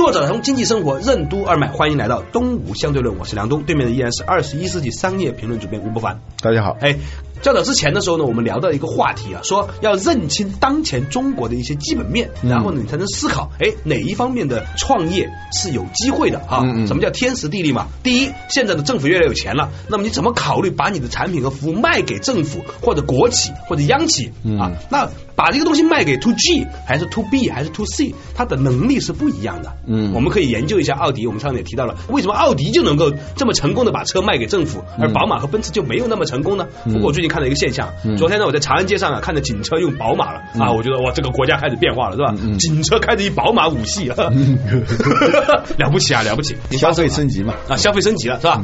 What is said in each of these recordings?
作者从经济生活任督二脉，欢迎来到东吴相对论，我是梁东，对面的依然是二十一世纪商业评论主编吴伯凡。大家好，哎，较早之前的时候呢，我们聊到一个话题啊，说要认清当前中国的一些基本面，然后呢，你才能思考，哎，哪一方面的创业是有机会的啊？什么叫天时地利嘛？第一，现在的政府越来越有钱了，那么你怎么考虑把你的产品和服务卖给政府或者国企或者央企啊？那把这个东西卖给 to G 还是 to B 还是 to C，它的能力是不一样的。嗯，我们可以研究一下奥迪。我们上面也提到了，为什么奥迪就能够这么成功的把车卖给政府，而宝马和奔驰就没有那么成功呢？不过我最近看到一个现象，昨天呢我在长安街上啊看到警车用宝马了啊，我觉得哇这个国家开始变化了是吧？警车开着一宝马五系，了不起啊了不起！消费升级嘛啊消费升级了是吧？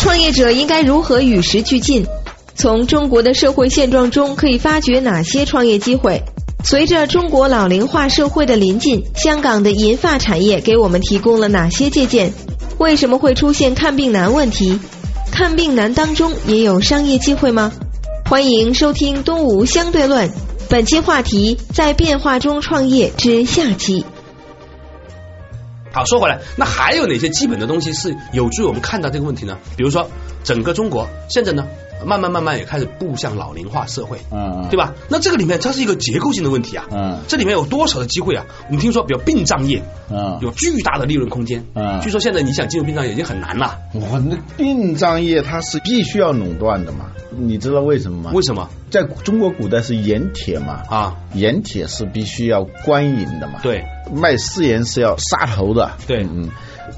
创业者应该如何与时俱进？从中国的社会现状中可以发掘哪些创业机会？随着中国老龄化社会的临近，香港的银发产业给我们提供了哪些借鉴？为什么会出现看病难问题？看病难当中也有商业机会吗？欢迎收听《东吴相对论》，本期话题在变化中创业之下期。好，说回来，那还有哪些基本的东西是有助于我们看到这个问题呢？比如说，整个中国现在呢，慢慢慢慢也开始步向老龄化社会，嗯，对吧？那这个里面它是一个结构性的问题啊，嗯，这里面有多少的机会啊？我们听说，比如殡葬业，嗯，有巨大的利润空间，嗯，据说现在你想进入殡葬业已经很难了。哇，那殡葬业它是必须要垄断的嘛？你知道为什么吗？为什么？在中国古代是盐铁嘛？啊，盐铁是必须要官营的嘛？对。卖私盐是要杀头的，对，嗯，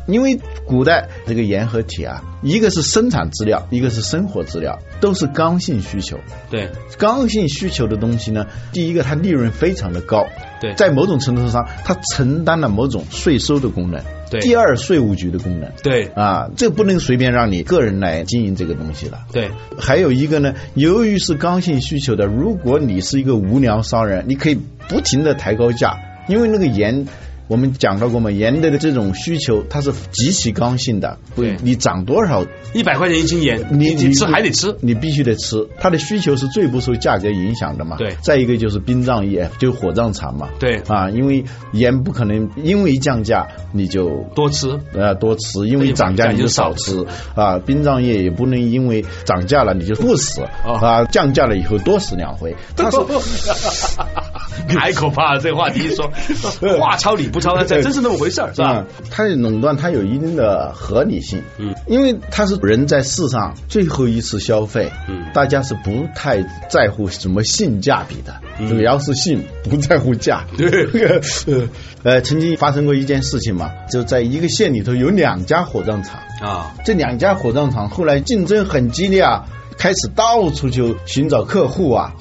因为古代这个盐和铁啊，一个是生产资料，一个是生活资料，都是刚性需求。对，刚性需求的东西呢，第一个它利润非常的高，对，在某种程度上它承担了某种税收的功能，对，第二税务局的功能，对，啊，这不能随便让你个人来经营这个东西了，对。还有一个呢，由于是刚性需求的，如果你是一个无良商人，你可以不停的抬高价。因为那个盐，我们讲到过嘛，盐的这种需求它是极其刚性的。对，你涨多少，一百块钱一斤盐，你你吃还得吃，你必须得吃。它的需求是最不受价格影响的嘛。对。再一个就是殡葬业，就火葬场嘛。对。啊，因为盐不可能因为降价你就多吃，呃，多吃，因为涨价你就少吃。啊，殡葬业也不能因为涨价了你就不死啊，降价了以后多死两回。他说。太可怕了！这个话题一说，话糙理不糙，这真是那么回事儿，是吧？它垄断它有一定的合理性，嗯，因为它是人在世上最后一次消费，嗯，大家是不太在乎什么性价比的，主要是性，不在乎价。对，呃，曾经发生过一件事情嘛，就在一个县里头有两家火葬场啊，这两家火葬场后来竞争很激烈啊。开始到处就寻找客户啊，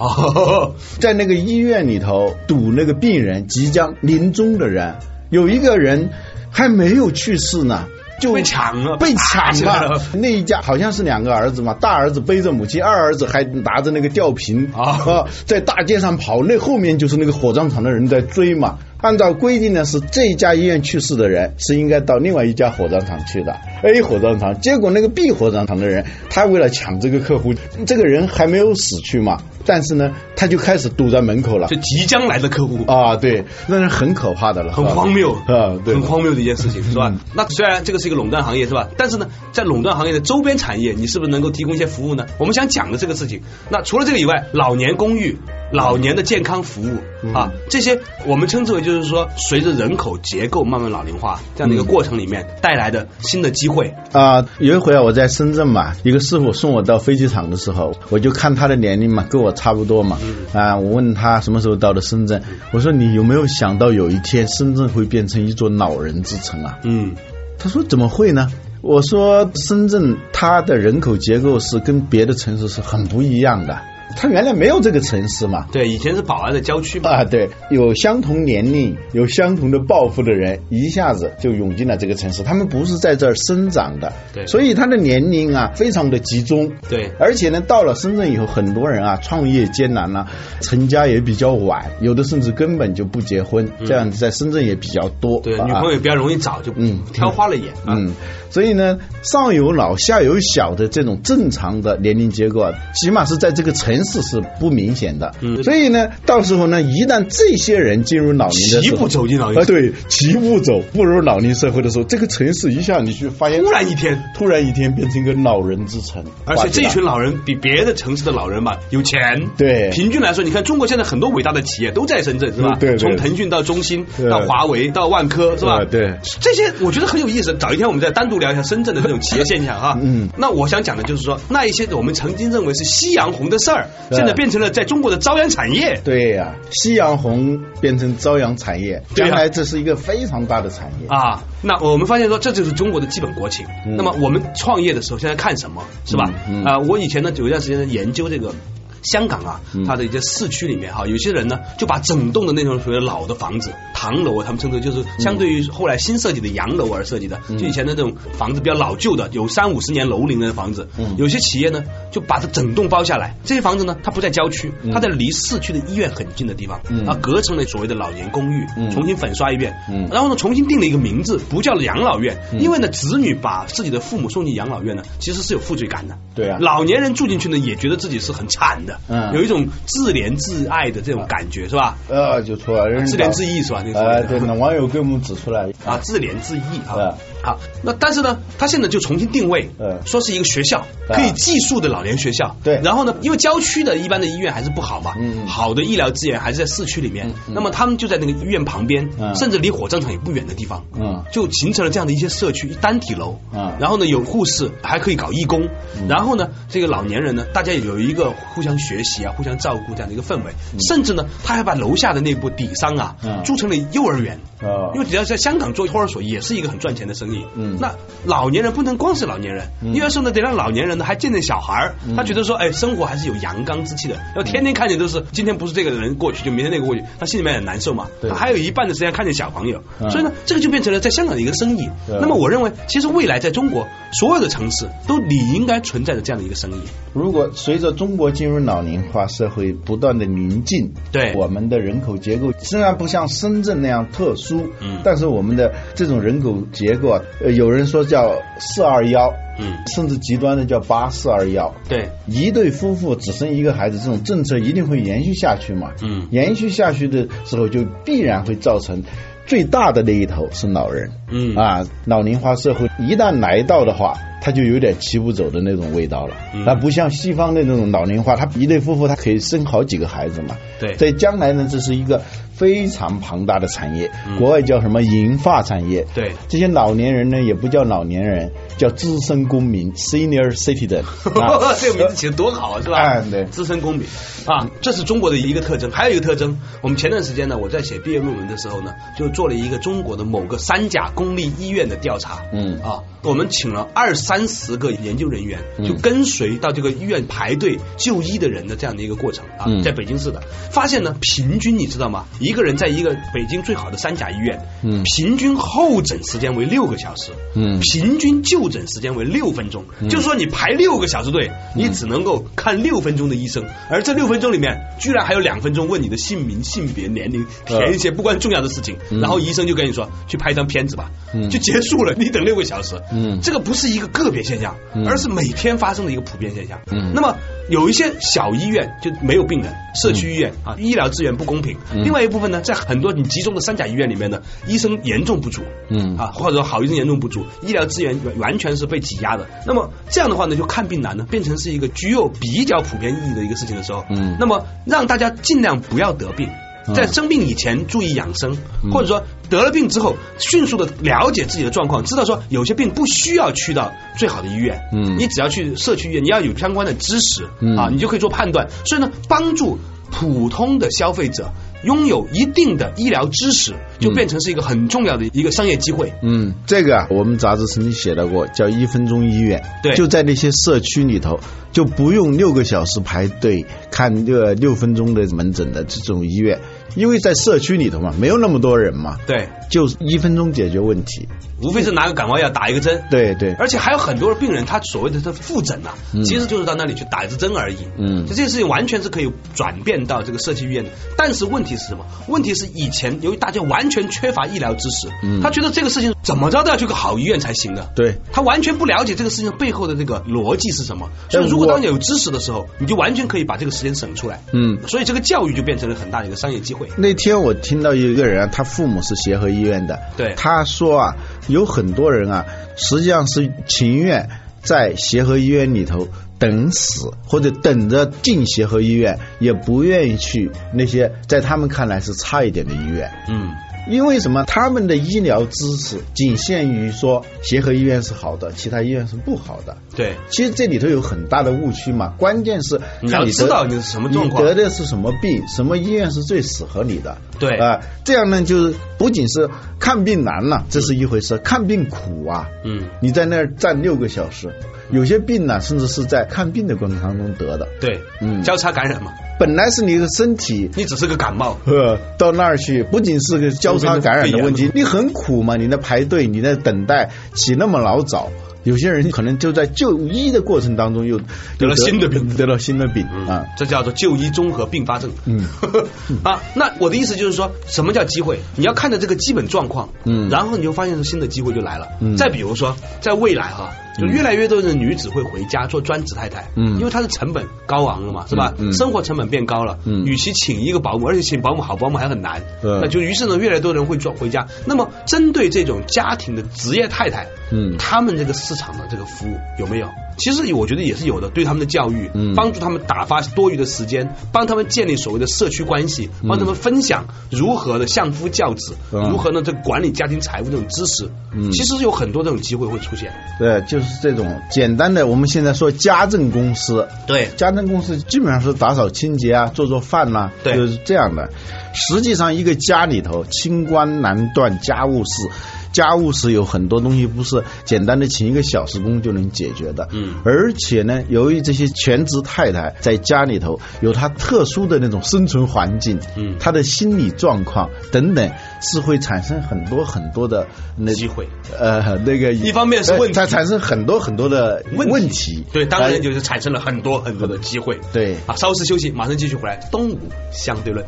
在那个医院里头堵那个病人即将临终的人，有一个人还没有去世呢，就被抢了，被抢了。那一家好像是两个儿子嘛，大儿子背着母亲，二儿子还拿着那个吊瓶啊，在大街上跑，那后面就是那个火葬场的人在追嘛。按照规定呢，是这一家医院去世的人是应该到另外一家火葬场去的 A 火葬场。结果那个 B 火葬场的人，他为了抢这个客户，这个人还没有死去嘛，但是呢，他就开始堵在门口了。就即将来的客户啊，对，那是很可怕的了，很荒谬啊，对，很荒谬的一件事情，是吧？那虽然这个是一个垄断行业，是吧？但是呢，在垄断行业的周边产业，你是不是能够提供一些服务呢？我们想讲的这个事情，那除了这个以外，老年公寓。老年的健康服务啊，这些我们称之为就是说，随着人口结构慢慢老龄化这样的一个过程里面带来的新的机会啊。有一回啊，我在深圳嘛，一个师傅送我到飞机场的时候，我就看他的年龄嘛，跟我差不多嘛啊。我问他什么时候到的深圳，我说你有没有想到有一天深圳会变成一座老人之城啊？嗯，他说怎么会呢？我说深圳它的人口结构是跟别的城市是很不一样的。它原来没有这个城市嘛。对，以前是宝安的郊区嘛。啊，对，有相同年龄、有相同的抱负的人，一下子就涌进了这个城市。他们不是在这儿生长的，对所以他的年龄啊非常的集中。对而且呢，到了深圳以后，很多人啊创业艰难啊，成家也比较晚，有的甚至根本就不结婚，这样子在深圳也比较多。对，啊女朋友也比较容易找，就嗯挑花了眼啊。嗯，所以呢，上有老下有小的这种正常的年龄结构啊，起码是在这个城市是不明显的。嗯所以呢，到时候呢，一旦这些人进入老龄的时候，齐步走进老龄啊，对，齐步走步入老龄社会的时候，这个城市一下你去发现，突然一天，突然一天变成一个老人之城，而且这群老人比别的城市的老人嘛有钱。对平均来说，你看中国现在很多伟大的企业都在深圳，是吧？嗯对对从腾讯到中兴对到华为到万科，是吧？对对这些我觉得很有意思。找一天我们再单独聊一下深圳的这种企业现象哈。嗯那我想讲的就是说，那一些我们曾经认为是夕阳红的事儿，对现在变成了在中国的朝阳产业。对呀、夕阳红变成朝阳产业，将来这是一个非常大的产业。啊，那我们发现说这就是中国的基本国情。嗯那么我们创业的时候，现在看什么是吧？嗯嗯啊，我以前呢有一段时间呢研究这个。香港啊嗯，它的一些市区里面哈，有些人呢就把整栋的那种所谓老的房子、唐楼啊，他们称之为就是相对于后来新设计的洋楼而设计的，嗯。就以前的这种房子比较老旧的，有三五十年楼龄的房子嗯，有些企业呢就把它整栋包下来。这些房子呢，它不在郊区，它在离市区的医院很近的地方，嗯。啊，隔成了所谓的老年公寓，嗯。重新粉刷一遍，嗯。然后呢，重新定了一个名字，不叫养老院，因为呢，子女把自己的父母送进养老院呢，其实是有负罪感的。对啊。老年人住进去呢，也觉得自己是很惨的，嗯。有一种自怜自爱的这种感觉，是吧？呃，就错了，人自怜自艾是吧？那个呃，对，那网友给我们指出来。啊，自怜自艾啊。好，那但是呢，他现在就重新定位，嗯。说是一个学校，可以寄宿的老年学校。对。然后呢，因为郊区的一般的医院还是不好嘛，好的医疗资源还是在市区里面。那么他们就在那个医院旁边，嗯。甚至离火葬场也不远的地方，嗯。就形成了这样的一些社区单体楼。嗯。然后呢，有护士，还可以搞义工。然后呢，这个老年人呢，大家也有一个互相学习啊、互相照顾这样的一个氛围。甚至呢，他还把楼下的那部底商啊嗯，租成了幼儿园。哦因为只要在香港做托儿所，也是一个很赚钱的生意。嗯那老年人不能光是老年人，嗯因为说呢，得让老年人呢还见见小孩儿，他觉得说，哎，生活还是有阳刚之气的。要天天看见都是今天不是这个人过去，就明天那个过去，他心里面很难受嘛。对他还有一半的时间看见小朋友，嗯所以呢，这个就变成了在香港的一个生意。那么我认为，其实未来在中国所有的城市都理应该存在着这样的一个生意。如果随着中国进入老龄化社会不断的临近，对。我们的人口结构虽然不像深圳那样特殊，嗯。但是我们的这种人口结构啊，呃，有人说叫四二幺，嗯。甚至极端的叫八四二幺，对，一对夫妇只生一个孩子，这种政策一定会延续下去嘛？嗯。延续下去的时候，就必然会造成最大的那一头是老人。嗯。啊，老龄化社会一旦来到的话，它就有点骑不走的那种味道了。嗯它不像西方的那种老龄化，他一对夫妇他可以生好几个孩子嘛。对在将来呢，这是一个非常庞大的产业，嗯国外叫什么银发产业。对这些老年人呢，也不叫老年人，叫资深公民 （senior citizen） 啊。这个名字起的多好啊，是吧？哎对资深公民啊，这是中国的一个特征。还有一个特征，我们前段时间呢，我在写毕业论文的时候呢，就做了一个中国的某个三甲公立医院的调查。嗯啊，我们请了二三十个研究人员，嗯。就跟随到这个医院排队就医的人的这样的一个过程啊，嗯。在北京市的，发现呢，平均你知道吗？一个人在一个北京最好的三甲医院，嗯。平均候诊时间为六个小时，嗯。平均就诊时间为六分钟，就是说你排六个小时队，你只能够看六分钟的医生，而这六分钟里面居然还有两分钟问你的姓名、性别、年龄，填一些不关重要的事情，然后医生就跟你说去拍一张片子吧，嗯。就结束了，你等六个小时，嗯。这个不是一个个别现象，嗯而是每天发生的一个普遍现象。嗯那么有一些小医院就没有病人，社区医院啊，医疗资源不公平。嗯另外一部分呢，在很多你集中的三甲医院里面呢，医生严重不足。嗯啊，或者说好医生严重不足，医疗资源完完全是被挤压的。那么这样的话呢，就看病难呢，变成是一个具有比较普遍意义的一个事情的时候，嗯那么让大家尽量不要得病。嗯。在生病以前注意养生，嗯。或者说得了病之后迅速的了解自己的状况，知道说有些病不需要去到最好的医院，嗯。你只要去社区医院，你要有相关的知识嗯。啊，你就可以做判断。所以呢，帮助普通的消费者拥有一定的医疗知识，就变成是一个很重要的一个商业机会。嗯，这个啊，我们杂志曾经写到过，叫一分钟医院。对就在那些社区里头，就不用六个小时排队看这个六分钟的门诊的这种医院，因为在社区里头嘛，没有那么多人嘛，对，就一分钟解决问题。无非是拿个感冒药打一个针。对对，而且还有很多的病人，他所谓的他复诊呐、其实就是到那里去打一支针而已。嗯就这个事情完全是可以转变到这个社区医院的。但是问题是什么？问题是以前由于大家完全缺乏医疗知识，嗯他觉得这个事情怎么着都要去个好医院才行的。对他完全不了解这个事情背后的这个逻辑是什么。所以，如果当你有知识的时候，你就完全可以把这个时间省出来。嗯。所以，这个教育就变成了很大的一个商业机会。那天我听到一个人啊，他父母是协和医院的，对他说啊，有很多人啊，实际上是情愿在协和医院里头等死，或者等着进协和医院，也不愿意去那些在他们看来是差一点的医院。嗯，因为什么？他们的医疗知识仅限于说协和医院是好的，其他医院是不好的。对。其实这里头有很大的误区嘛，关键是你要知道你是什么状况你得的是什么病，什么医院是最适合你的。对啊、这样呢，就是不仅是看病难了，这是一回事，看病苦啊。嗯，你在那儿站六个小时，有些病呢，甚至是在看病的过程当中得的。对，嗯交叉感染嘛，本来是你的身体你只是个感冒，呃，到那儿去，不仅是个交叉感染的问题，你很苦嘛，你在排队，你在等待，起那么老早。有些人可能就在就医的过程当中又得了新的病得了新的病啊。这叫做就医综合并发症。嗯 啊，那我的意思就是说，什么叫机会？你要看着这个基本状况，嗯然后你就发现新的机会就来了。嗯再比如说，在未来哈，就越来越多的女子会回家做专职太太，嗯因为她的成本高昂了嘛，是吧？生活成本变高了，嗯与其请一个保姆，而且请保姆好保姆还很难，对那就于是呢，越来越多人会做回家。那么，针对这种家庭的职业太太，嗯他们这个市场的这个服务有没有？其实我觉得也是有的，对他们的教育，嗯。帮助他们打发多余的时间，帮他们建立所谓的社区关系，帮他们分享如何的相夫教子，嗯。如何呢这管理家庭财务这种知识。嗯。其实有很多这种机会会出现。对，就是这种简单的，我们现在说家政公司，对。家政公司基本上是打扫清洁啊，做做饭呐、对。就是这样的。实际上，一个家里头清官难断家务事，家务事有很多东西不是简单的请一个小时工就能解决的。嗯而且呢，由于这些全职太太在家里头有她特殊的那种生存环境，嗯她的心理状况等等，是会产生很多很多的那机会。呃，那个一方面是问题它产生很多很多的问题，对，当然呃就是产生了很多很多的机会。对啊，稍事休息，马上继续回来。东吴相对论。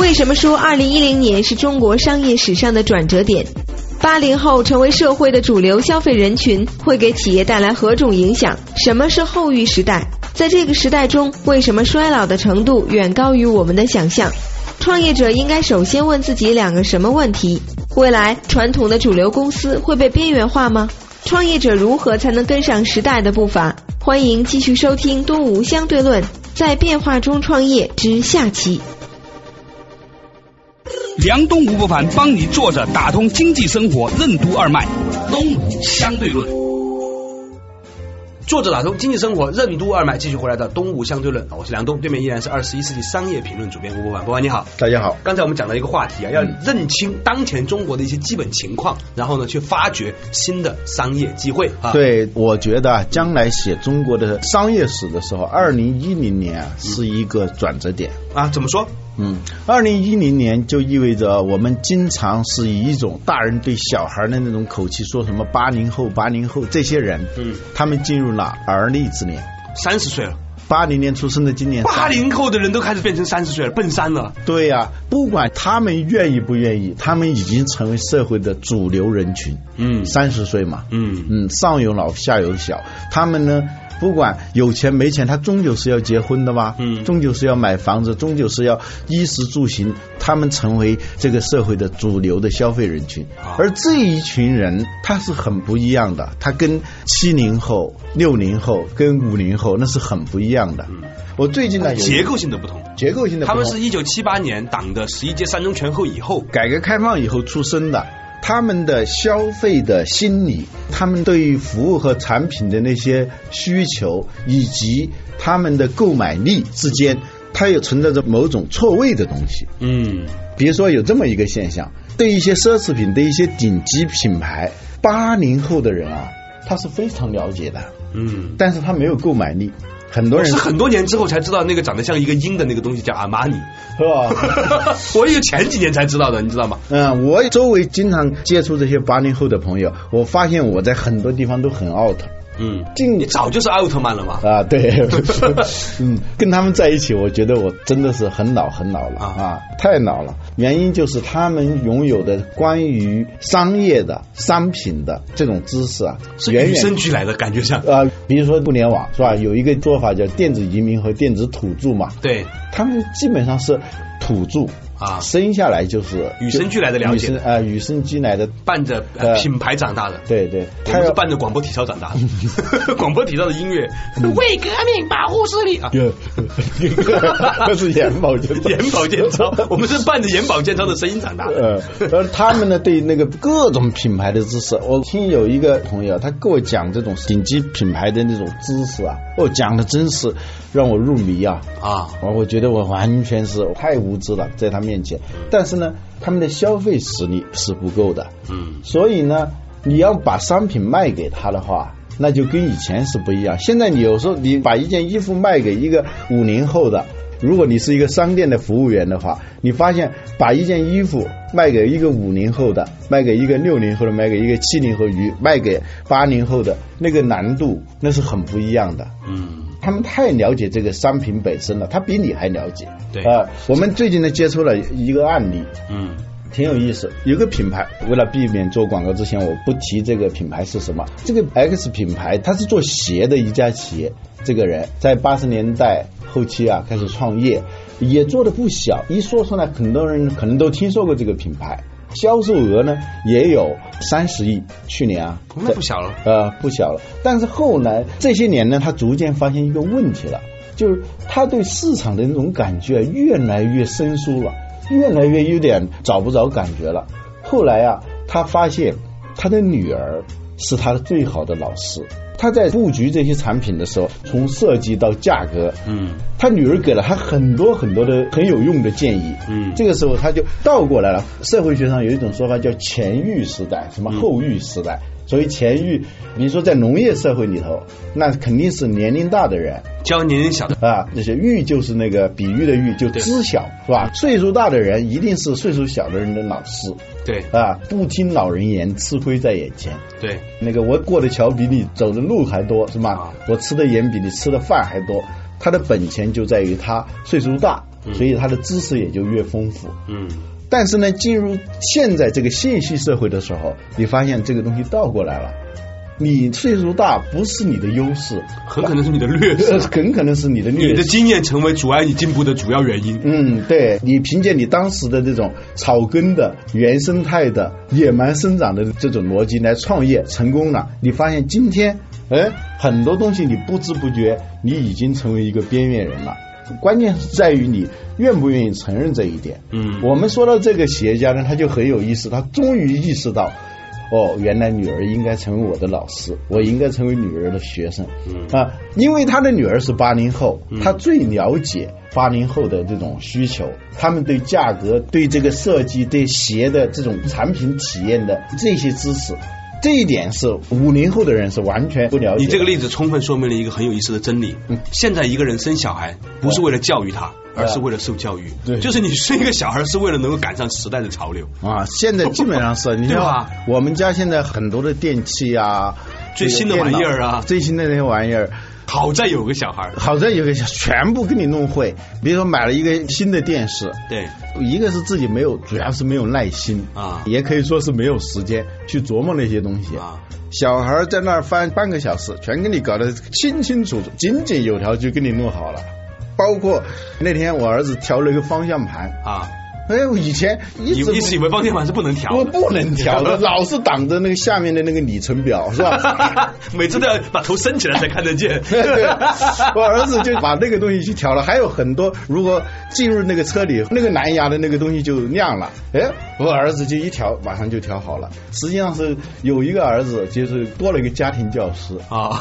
为什么说二零一零年是中国商业史上的转折点？八零后成为社会的主流消费人群，会给企业带来何种影响？什么是后育时代？在这个时代中，为什么衰老的程度远高于我们的想象？创业者应该首先问自己两个什么问题？未来传统的主流公司会被边缘化吗？创业者如何才能跟上时代的步伐？欢迎继续收听《东吴相对论》，在变化中创业之下期。梁东吴不凡帮你坐着打通经济生活任督二脉，东吴相对论。作者打通经济生活任督二脉，继续回来的东吴相对论，我是梁东，对面依然是二十一世纪商业评论主编吴伯凡，伯凡你好。大家好，刚才我们讲到一个话题啊，要认清当前中国的一些基本情况，然后呢，去发掘新的商业机会啊。，对，我觉得啊，将来写中国的商业史的时候，二零一零年啊是一个转折点。啊，怎么说？嗯，二零一零年就意味着我们经常是以一种大人对小孩的那种口气说什么八零后、八零后这些人，嗯，他们进入了而立之年。三十岁了，八零年出生的，今年八零后的人都开始变成三十岁了，奔三了。对呀、不管他们愿意不愿意，他们已经成为社会的主流人群。嗯。三十岁嘛，嗯。嗯，上有老下有小，他们呢，不管有钱没钱，他终究是要结婚的吧，嗯终究是要买房子，终究是要衣食住行，他们成为这个社会的主流的消费人群。啊而这一群人，他是很不一样的，他跟七零后、六零后、跟五零后那是很不一样的。我最近呢，结构性的不同。结构性的不同，他们是一九七八年党的十一届三中全会以后，改革开放以后出生的，他们的消费的心理，他们对于服务和产品的那些需求，以及他们的购买力之间。它也存在着某种错位的东西。嗯，比如说有这么一个现象，对一些奢侈品的一些顶级品牌，八零后的人啊，他是非常了解的，嗯，但是他没有购买力。很多人是很多年之后才知道那个长得像一个鹰的那个东西叫阿玛尼，是吧？我也前几年才知道的，你知道吗？嗯，我周围经常接触这些八零后的朋友，我发现我在很多地方都很 out。嗯，进你早就是奥特曼了嘛。啊，对，嗯，跟他们在一起，我觉得我真的是很老很老了啊啊，太老了。原因就是他们拥有的关于商业的商品的这种知识啊，是与生俱来的感觉像。啊，比如说互联网是吧？有一个做法叫电子移民和电子土著嘛，对他们基本上是土著啊。生下来就是与生俱来的了解。与生啊，与生俱来的，伴着呃呃品牌长大的。对对，他们是伴着广播体操长大的，广播体操的音乐。为革命保护视力。啊，是眼保健操。眼保健操，我们是伴着眼保健操的声音长大的。呃，而他们呢，对那个各种品牌的知识，我听有一个朋友，他跟我讲这种顶级品牌的那种知识啊，哦，讲的真是让我入迷啊！啊，我我觉得我完全是太无知了，在他面前。但是呢，他们的消费实力是不够的，嗯，所以呢，你要把商品卖给他的话，那就跟以前是不一样。现在你有时候你把一件衣服卖给一个五零后的，如果你是一个商店的服务员的话，你发现把一件衣服卖给一个五零后的，卖给一个六零后的，卖给一个七零后与卖给八零后的那个难度那是很不一样的。嗯，他们太了解这个商品本身了，他比你还了解。对啊、我们最近呢接触了一个案例，嗯，挺有意思。有个品牌，为了避免做广告之前我不提这个品牌是什么，这个 X 品牌它是做鞋的一家企业，这个人在八十年代后期啊开始创业，也做的不小。一说出来，很多人可能都听说过这个品牌。销售额呢也有三十亿，去年啊，那不小了。呃，不小了。但是后来这些年呢，他逐渐发现一个问题了，就是他对市场的那种感觉越来越生疏了，越来越有点找不着感觉了。后来啊，他发现他的女儿是他的最好的老师。他在布局这些产品的时候，从设计到价格，嗯，他女儿给了他很多很多的很有用的建议。嗯这个时候他就倒过来了。社会学上有一种说法叫前育时代，什么后育时代。所以前育，比如说在农业社会里头，那肯定是年龄大的人教年龄小的。啊，那些育就是那个比喻的育，就知晓是吧？岁数大的人一定是岁数小的人的老师对啊，不听老人言，吃亏在眼前。对，那个我过的桥比你走的路还多，是吧？啊我吃的盐比你吃的饭还多。他的本钱就在于他岁数大，所以他的知识也就越丰富。嗯，但是呢，进入现在这个信息社会的时候，你发现这个东西倒过来了。你岁数大不是你的优势，很可能是你的劣呃势，很可能是你的劣势。你的经验成为阻碍你进步的主要原因。嗯，对你凭借你当时的这种草根的、原生态的、野蛮生长的这种逻辑来创业成功了，你发现今天，哎，很多东西你不知不觉你已经成为一个边缘人了。关键是在于你愿不愿意承认这一点。嗯我们说到这个企业家呢，他就很有意思，他终于意识到。哦，原来女儿应该成为我的老师，我应该成为女儿的学生。嗯啊，因为他的女儿是八零后，他最了解八零后的这种需求，他们对价格、对这个设计、对鞋的这种产品体验的这些知识，这一点是五零后的人是完全不了解。你这个例子充分说明了一个很有意思的真理：现在一个人生小孩不是为了教育他，而是为了受教育。对就是你生一个小孩是为了能够赶上时代的潮流。啊，现在基本上是，你知道吧 我们家现在很多的电器啊，最新的玩意儿啊最新的那些玩意儿。好在有个小孩，好在有个小全部给你弄会，比如说买了一个新的电视，对，一个是自己没有，主要是没有耐心啊。也可以说是没有时间去琢磨那些东西。啊。小孩在那儿翻半个小时，全给你搞得清清楚楚、井井有条，就给你弄好了。包括那天我儿子调了一个方向盘，啊，哎，我以前一直你一直以为方向盘是不能调我的，不能调的，老是挡着那个下面的那个里程表，是吧？每次都要把头伸起来才看得见。对，我儿子就把那个东西去调了，还有很多，如果进入那个车里，那个蓝牙的那个东西就亮了，哎，我儿子就一调，马上就调好了。实际上是有一个儿子，就是多了一个家庭教师。啊，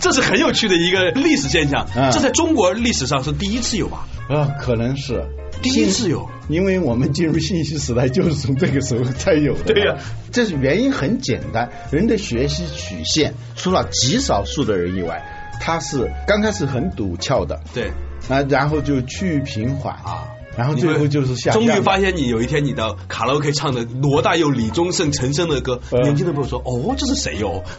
这是很有趣的一个历史现象，嗯这在中国历史上是第一次有吧？啊，可能是第一次有，因为我们进入信息时代就是从这个时候才有的。对呀这是原因很简单，人的学习曲线，除了极少数的人以外，他是刚开始很陡峭的，对啊，然后就趋于平缓啊。然后最后就是下。终于发现你有一天你的卡拉 OK 唱的罗大佑、李宗盛、陈升的歌，嗯年轻的朋友说：“哦，这是谁哟？”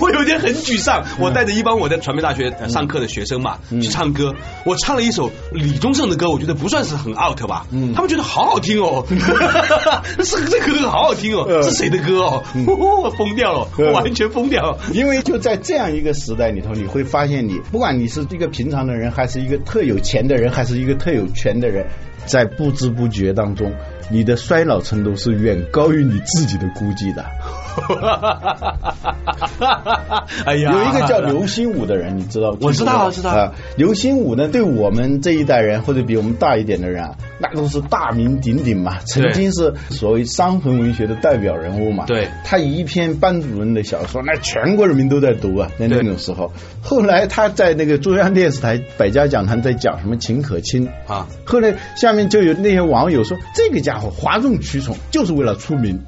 我有点很沮丧。我带着一帮我在传媒大学呃上课的学生嘛去唱歌，我唱了一首李宗盛的歌，我觉得不算是很 out 吧，嗯。他们觉得好好听哦，是这歌好好听哦，嗯。是谁的歌哦？我疯掉了，嗯。我完全疯掉了。因为就在这样一个时代里头，你会发现你，不管你是一个平常的人，还是一个特有钱的人，还是一个特有权的人，在不知不觉当中，你的衰老程度是远高于你自己的估计的。哎呀，有一个叫刘心武的人，你知道？我知道我知道啊，刘心武呢，对我们这一代人或者比我们大一点的人啊，那都是大名鼎鼎嘛，曾经是所谓伤痕文学的代表人物嘛。对他一篇班主任的小说，那全国人民都在读啊，在那种时候。后来他在那个中央电视台百家讲坛在讲什么秦可卿啊，后来下面就有那些网友说，这个家伙哗众取宠，就是为了出名。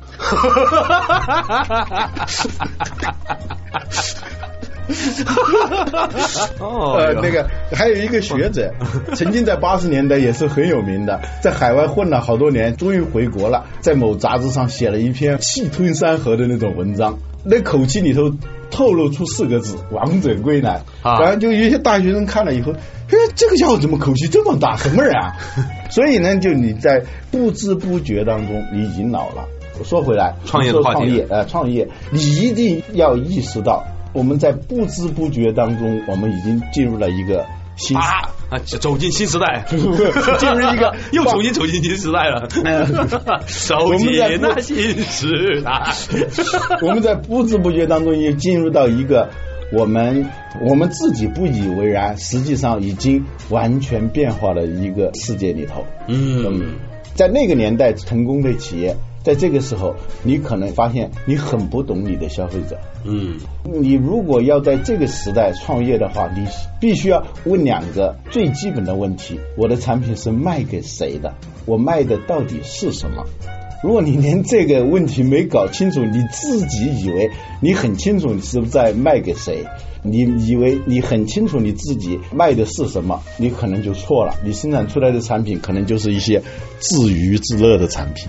哦 呃，那个还有一个学者，曾经在八十年代也是很有名的，在海外混了好多年，终于回国了，在某杂志上写了一篇气吞山河的那种文章，那口气里头透露出四个字“王者归来”，啊然后就有些大学生看了以后，哎，这个家伙怎么口气这么大？什么人啊？所以呢，就你在不知不觉当中，你已经老了。我说回来，创业的话题创业，呃，创业，你一定要意识到，我们在不知不觉当中，我们已经进入了一个新啊啊，走进新时代，进入一个又重新走进新时代了，走进那新时代。我们在不知不觉当中也进入到一个我们我们自己不以为然，实际上已经完全变化的一个世界里头。嗯，在那个年代成功的企业，在这个时候，你可能发现你很不懂你的消费者。嗯，你如果要在这个时代创业的话，你必须要问两个最基本的问题：我的产品是卖给谁的？我卖的到底是什么？如果你连这个问题没搞清楚，你自己以为你很清楚你是不是在卖给谁，你以为你很清楚你自己卖的是什么，你可能就错了。你生产出来的产品可能就是一些自娱自乐的产品。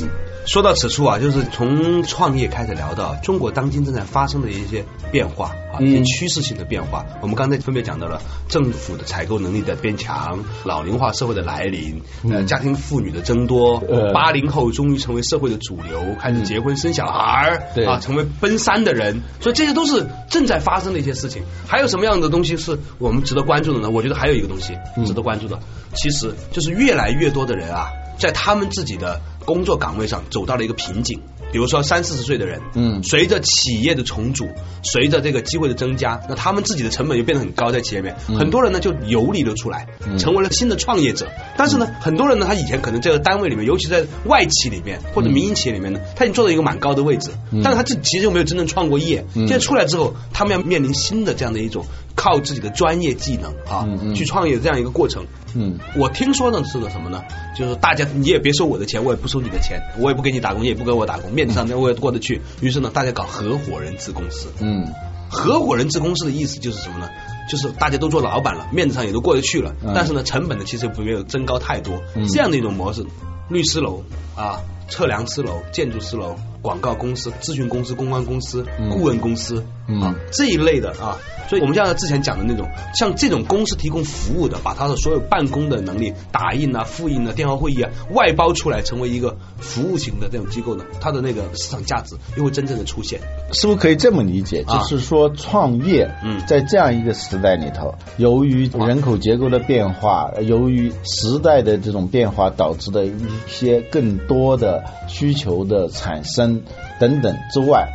嗯。说到此处啊，就是从创业开始聊到中国当今正在发生的一些变化啊，一些趋势性的变化。我们刚才分别讲到了政府的采购能力的变强，老龄化社会的来临，呃，家庭妇女的增多，呃八零后终于成为社会的主流，开始结婚生小孩对啊，成为奔三的人，所以这些都是正在发生的一些事情。还有什么样的东西是我们值得关注的呢？我觉得还有一个东西值得关注的，其实就是越来越多的人啊，在他们自己的工作岗位上走到了一个瓶颈。比如说三四十岁的人，嗯。随着企业的重组，随着这个机会的增加，那他们自己的成本又变得很高，在企业里面，很多人呢就游离了出来，成为了新的创业者。但是呢，很多人呢，他以前可能这个单位里面，尤其在外企里面或者民营企业里面呢，他已经做到一个蛮高的位置，但是他自己其实又没有真正创过业。现在出来之后，他们要面临新的这样的一种靠自己的专业技能啊嗯嗯去创业这样一个过程。嗯我听说呢是个什么呢？就是大家你也别收我的钱，我也不收你的钱，我也不给你打工，你也不给我打工，面子上我也过得去。于是呢，大家搞合伙人制公司。嗯合伙人制公司的意思就是什么呢？就是大家都做老板了，面子上也都过得去了，嗯但是呢，成本呢其实没有增高太多。嗯这样的一种模式，律师楼啊，测量师楼、建筑师楼、广告公司、咨询公司、公关公司、嗯顾问公司嗯啊这一类的啊。所以我们像之前讲的那种，像这种公司提供服务的，把他的所有办公的能力、打印啊、复印啊、电话会议啊外包出来，成为一个服务型的这种机构呢，它的那个市场价值又会真正的出现。是不是可以这么理解？啊就是说，创业嗯在这样一个时代里头，由于人口结构的变化，由于时代的这种变化导致的一些更多的需求的产生等等之外，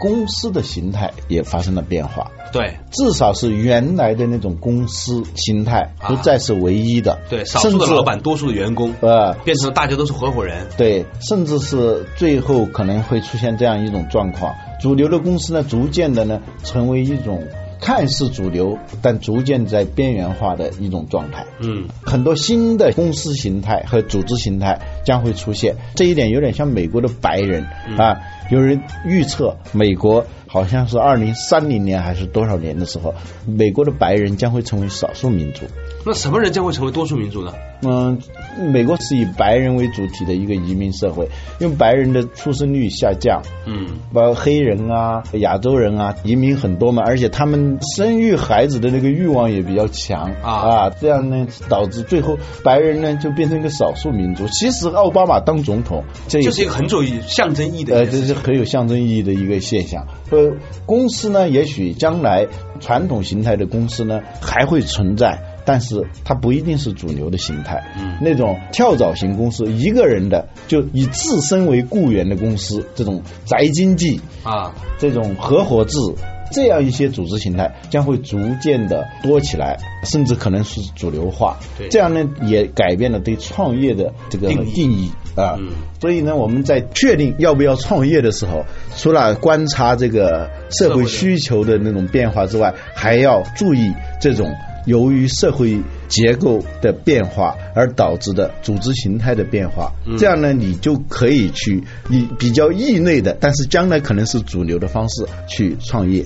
公司的形态也发生了变化。对至少是原来的那种公司形态啊不再是唯一的，对，少数的老板，多数的员工，呃，变成了大家都是合伙人。对，甚至是最后可能会出现这样一种状况：主流的公司呢，逐渐的呢，成为一种看似主流，但逐渐在边缘化的一种状态。嗯，很多新的公司形态和组织形态将会出现，这一点有点像美国的白人、啊。有人预测，美国好像是二零三零年还是多少年的时候，美国的白人将会成为少数民族。那什么人将会成为多数民族呢？嗯，美国是以白人为主体的一个移民社会，因为白人的出生率下降，嗯，包括黑人啊、亚洲人啊，移民很多嘛，而且他们生育孩子的那个欲望也比较强啊这样呢导致最后白人呢就变成一个少数民族。其实奥巴马当总统，这这是一个很有象征意义的呃。这是很有象征意义的一个现象。呃，公司呢，也许将来传统形态的公司呢还会存在。但是它不一定是主流的形态，嗯。那种跳蚤型公司，一个人的就以自身为雇员的公司，这种宅经济啊，这种合伙制，这样一些组织形态将会逐渐的多起来，甚至可能是主流化。对。这样呢，也改变了对创业的这个定义啊。嗯。所以呢，我们在确定要不要创业的时候，除了观察这个社会需求的那种变化之外，还要注意这种由于社会结构的变化而导致的组织形态的变化。嗯这样呢，你就可以去以比较异类的，但是将来可能是主流的方式去创业。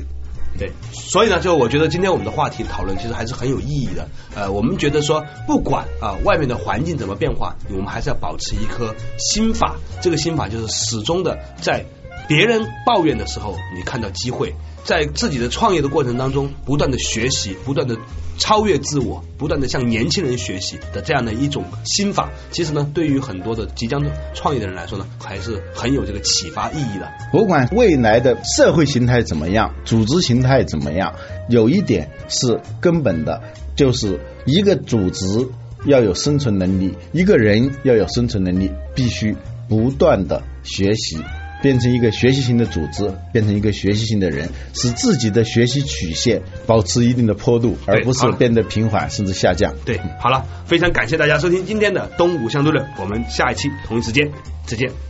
对，所以呢，就我觉得今天我们的话题讨论其实还是很有意义的。呃，我们觉得说，不管啊、外面的环境怎么变化，我们还是要保持一颗心法。这个心法就是始终的在别人抱怨的时候，你看到机会；在自己的创业的过程当中，不断的学习，不断的超越自我，不断的向年轻人学习的这样的一种心法，其实呢，对于很多的即将创业的人来说呢，还是很有这个启发意义的。不管未来的社会形态怎么样，组织形态怎么样，有一点是根本的，就是一个组织要有生存能力，一个人要有生存能力，必须不断的学习。变成一个学习型的组织，变成一个学习型的人，使自己的学习曲线保持一定的坡度，而不是变得平缓甚至下降。对，好了，非常感谢大家收听今天的东吴相对论，我们下一期同一时间再见。